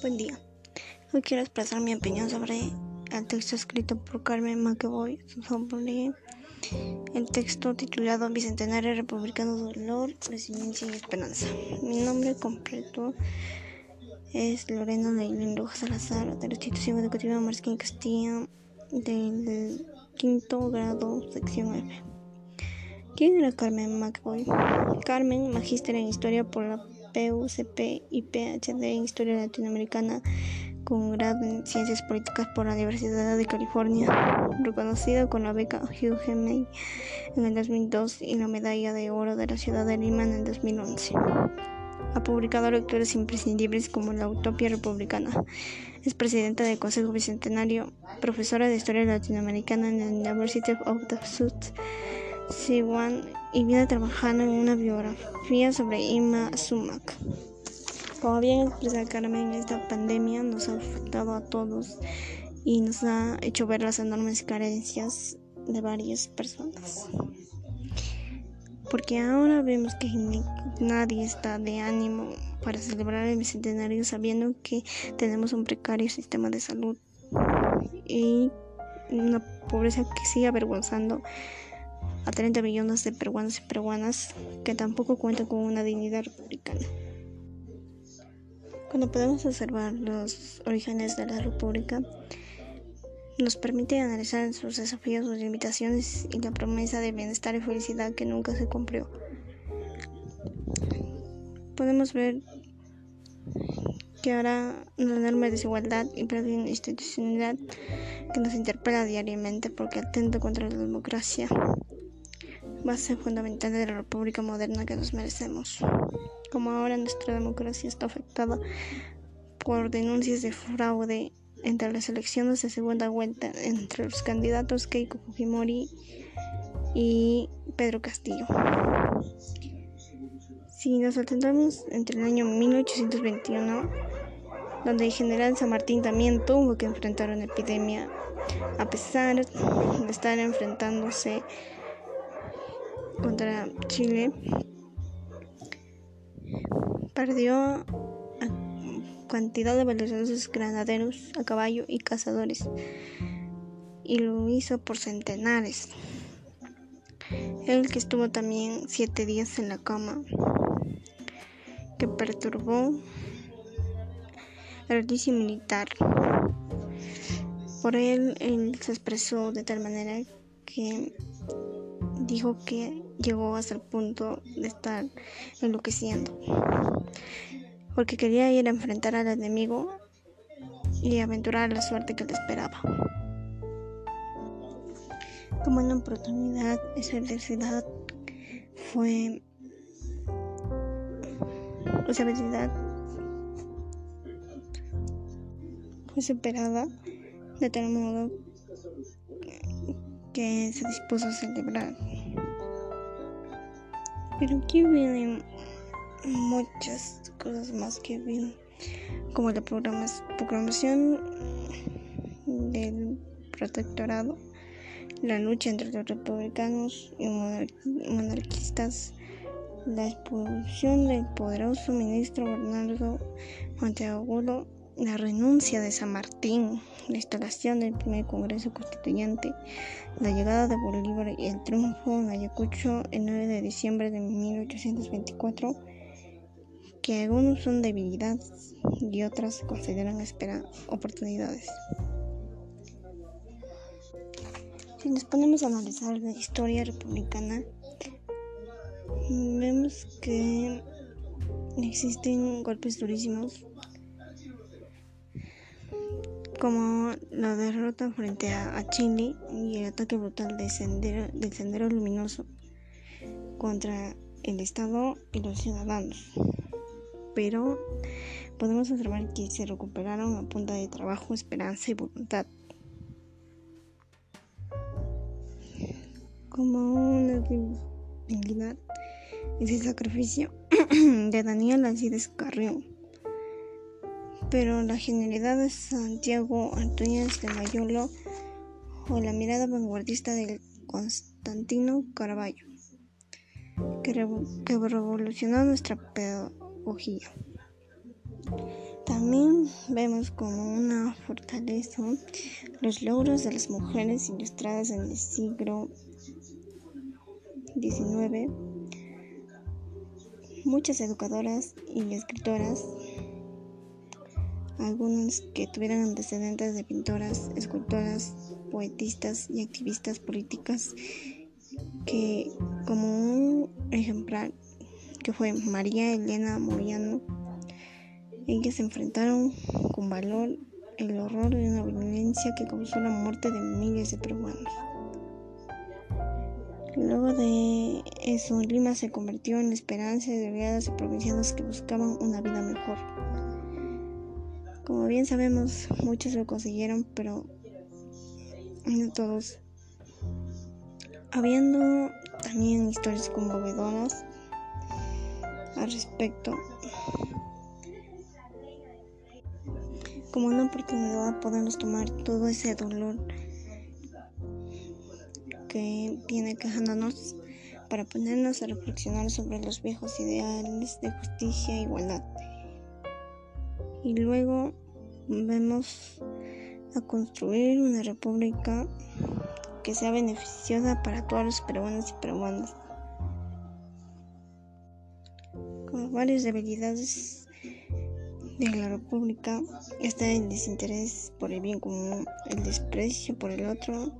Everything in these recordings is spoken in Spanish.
Buen día. Hoy quiero expresar mi opinión sobre el texto escrito por Carmen McEvoy sobre el texto titulado Bicentenario Republicano Dolor, Resiliencia y Esperanza. Mi nombre completo es Lorena Leilín Rojas Salazar, de la institución educativa Marquín Castilla, del quinto grado, sección F. ¿Quién era Carmen McEvoy? Carmen, magíster en historia por la PUCP y PhD en Historia Latinoamericana con grado en Ciencias Políticas por la Universidad de California, reconocida con la beca Hugh Hemingway en el 2002 y la medalla de oro de la ciudad de Lima en el 2011. Ha publicado lecturas imprescindibles como La Utopía Republicana. Es presidenta del Consejo Bicentenario, profesora de Historia Latinoamericana en la University of the South Siwan y viene trabajando en una biografía sobre Ima Sumac. Como bien expresa Carmen, esta pandemia nos ha afectado a todos y nos ha hecho ver las enormes carencias de varias personas. Porque ahora vemos que nadie está de ánimo para celebrar el bicentenario sabiendo que tenemos un precario sistema de salud y una pobreza que sigue avergonzando a 30 millones de peruanos y peruanas que tampoco cuentan con una dignidad republicana. Cuando podemos observar los orígenes de la República, nos permite analizar sus desafíos, sus limitaciones y la promesa de bienestar y felicidad que nunca se cumplió. Podemos ver que ahora una enorme desigualdad y institucionalidad que nos interpela diariamente porque atenta contra la democracia base fundamental de la república moderna que nos merecemos. Como ahora nuestra democracia está afectada por denuncias de fraude entre las elecciones de segunda vuelta entre los candidatos Keiko Fujimori y Pedro Castillo. Si nos atendamos entre el año 1821, donde el general San Martín también tuvo que enfrentar una epidemia, a pesar de estar enfrentándose contra Chile perdió cantidad de valiosos granaderos a caballo y cazadores y lo hizo por centenares. Él que estuvo también siete días en la cama, que perturbó el juicio militar. Por él, él se expresó de tal manera que dijo que llegó hasta el punto de estar enloqueciendo, porque quería ir a enfrentar al enemigo y aventurar la suerte que le esperaba. Como una oportunidad, esa adversidad fue esa adversidad fue superada de tal modo que se dispuso a celebrar. Pero aquí vienen muchas cosas más que vienen, como la programación del protectorado, la lucha entre los republicanos y monarquistas, la expulsión del poderoso ministro Bernardo Monteagudo la renuncia de San Martín, la instalación del primer Congreso Constituyente, la llegada de Bolívar y el triunfo en Ayacucho el 9 de diciembre de 1824, que algunos son debilidades y otras consideran esperar oportunidades. Si nos ponemos a analizar la historia republicana, vemos que existen golpes durísimos como la derrota frente a, Chile y el ataque brutal del sendero, del sendero luminoso contra el Estado y los ciudadanos. Pero podemos observar que se recuperaron a punta de trabajo, esperanza y voluntad. Como una dignidad es el sacrificio de Daniel Alcides Carrión pero la genialidad de Santiago Antúñez de Mayolo o la mirada vanguardista de Constantino Carballo, que, revolucionó nuestra pedagogía. También vemos como una fortaleza los logros de las mujeres ilustradas en el siglo XIX. Muchas educadoras y escritoras, algunas que tuvieran antecedentes de pintoras, escultoras, poetistas y activistas políticas, que como un ejemplar que fue María Elena Moriano, ellas se enfrentaron con valor el horror de una violencia que causó la muerte de miles de peruanos. Luego de eso, Lima se convirtió en la esperanza de oleadas de provincianos que buscaban una vida mejor. Como bien sabemos, muchos lo consiguieron, pero no todos. Habiendo también historias conmovedoras al respecto. Como una oportunidad podemos tomar todo ese dolor que viene quejándonos para ponernos a reflexionar sobre los viejos ideales de justicia e igualdad. Y luego vemos a construir una república que sea beneficiosa para todos los peruanos y peruanas. Con varias debilidades de la república está el desinterés por el bien común, el desprecio por el otro,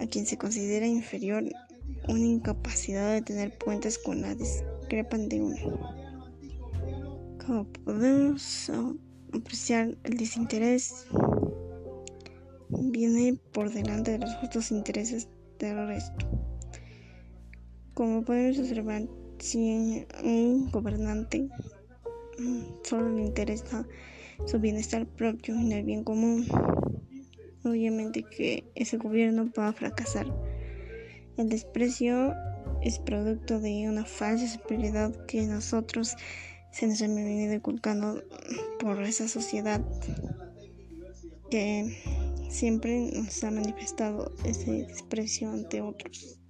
a quien se considera inferior, una incapacidad de tener puentes con la discrepan de uno. Como podemos apreciar, el desinterés viene por delante de los justos intereses del resto. Como podemos observar, si un gobernante solo le interesa su bienestar propio y el bien común, obviamente que ese gobierno va a fracasar. El desprecio es producto de una falsa superioridad que nosotros se nos ha venido inculcando por esa sociedad que siempre nos ha manifestado ese desprecio ante otros.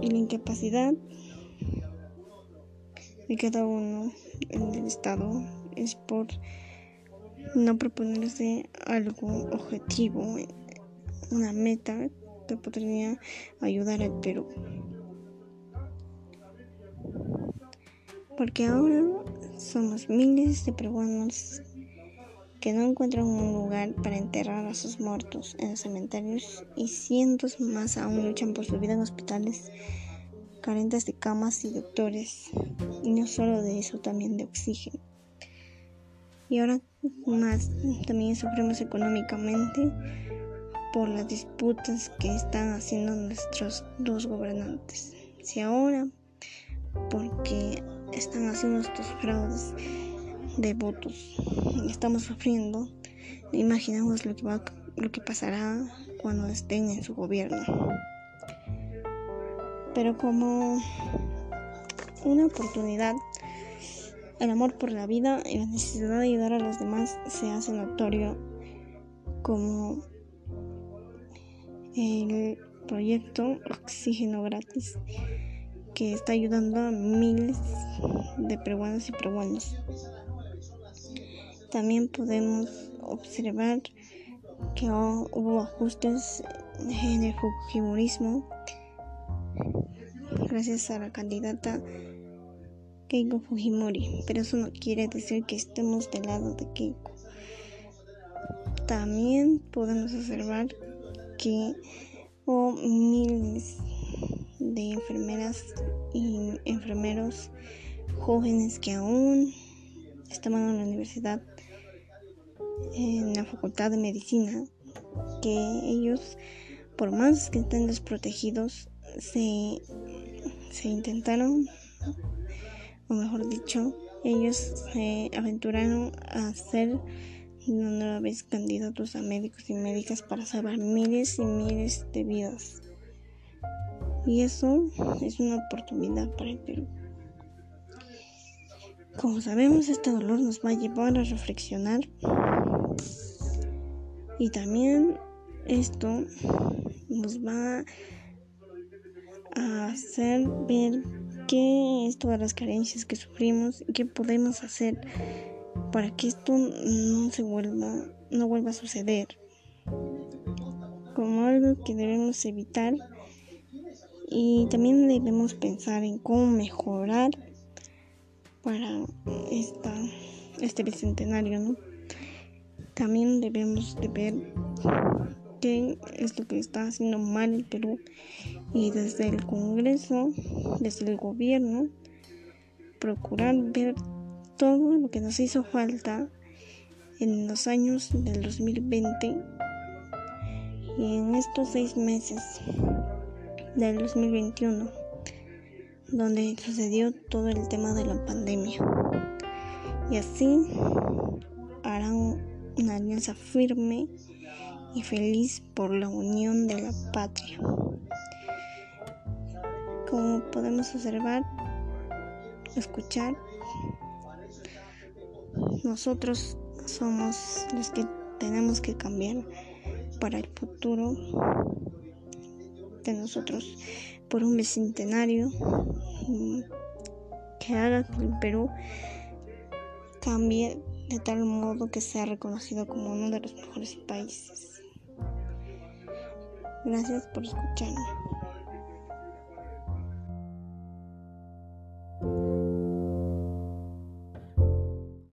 Y la incapacidad de cada uno en el Estado es por no proponerse algo objetivo, una meta que podría ayudar al Perú. Porque ahora somos miles de peruanos que no encuentran un lugar para enterrar a sus muertos en los cementerios y cientos más aún luchan por su vida en hospitales carentes de camas y doctores y no solo de eso también de oxígeno. Y ahora más también sufrimos económicamente por las disputas que están haciendo nuestros dos gobernantes. Si ahora porque están haciendo estos fraudes de votos. Estamos sufriendo. Imaginemos lo que, va, lo que pasará cuando estén en su gobierno. Pero como una oportunidad, el amor por la vida y la necesidad de ayudar a los demás se hace notorio como el proyecto Oxígeno Gratis que está ayudando a miles de peruanos y peruanos. También podemos observar que hubo ajustes en el fujimorismo gracias a la candidata Keiko Fujimori, pero eso no quiere decir que estemos del lado de Keiko. También podemos observar que hubo miles de enfermeras y enfermeros jóvenes que aún estaban en la universidad en la facultad de medicina que ellos por más que estén desprotegidos se, se intentaron o mejor dicho ellos se aventuraron a ser una vez candidatos a médicos y médicas para salvar miles y miles de vidas y eso es una oportunidad para el Perú como sabemos este dolor nos va a llevar a reflexionar y también esto nos va a hacer ver qué es todas las carencias que sufrimos y qué podemos hacer para que esto no se vuelva, no vuelva a suceder. Como algo que debemos evitar y también debemos pensar en cómo mejorar para este bicentenario, ¿no? También debemos de ver qué es lo que está haciendo mal el Perú y desde el Congreso, desde el gobierno, procurar ver todo lo que nos hizo falta en los años del 2020 y en estos seis meses del 2021 donde sucedió todo el tema de la pandemia y así harán una alianza firme y feliz por la unión de la patria. Como podemos observar, escuchar, nosotros somos los que tenemos que cambiar para el futuro de nosotros por un bicentenario que haga que el Perú cambie de tal modo que sea reconocido como uno de los mejores países. Gracias por escucharme.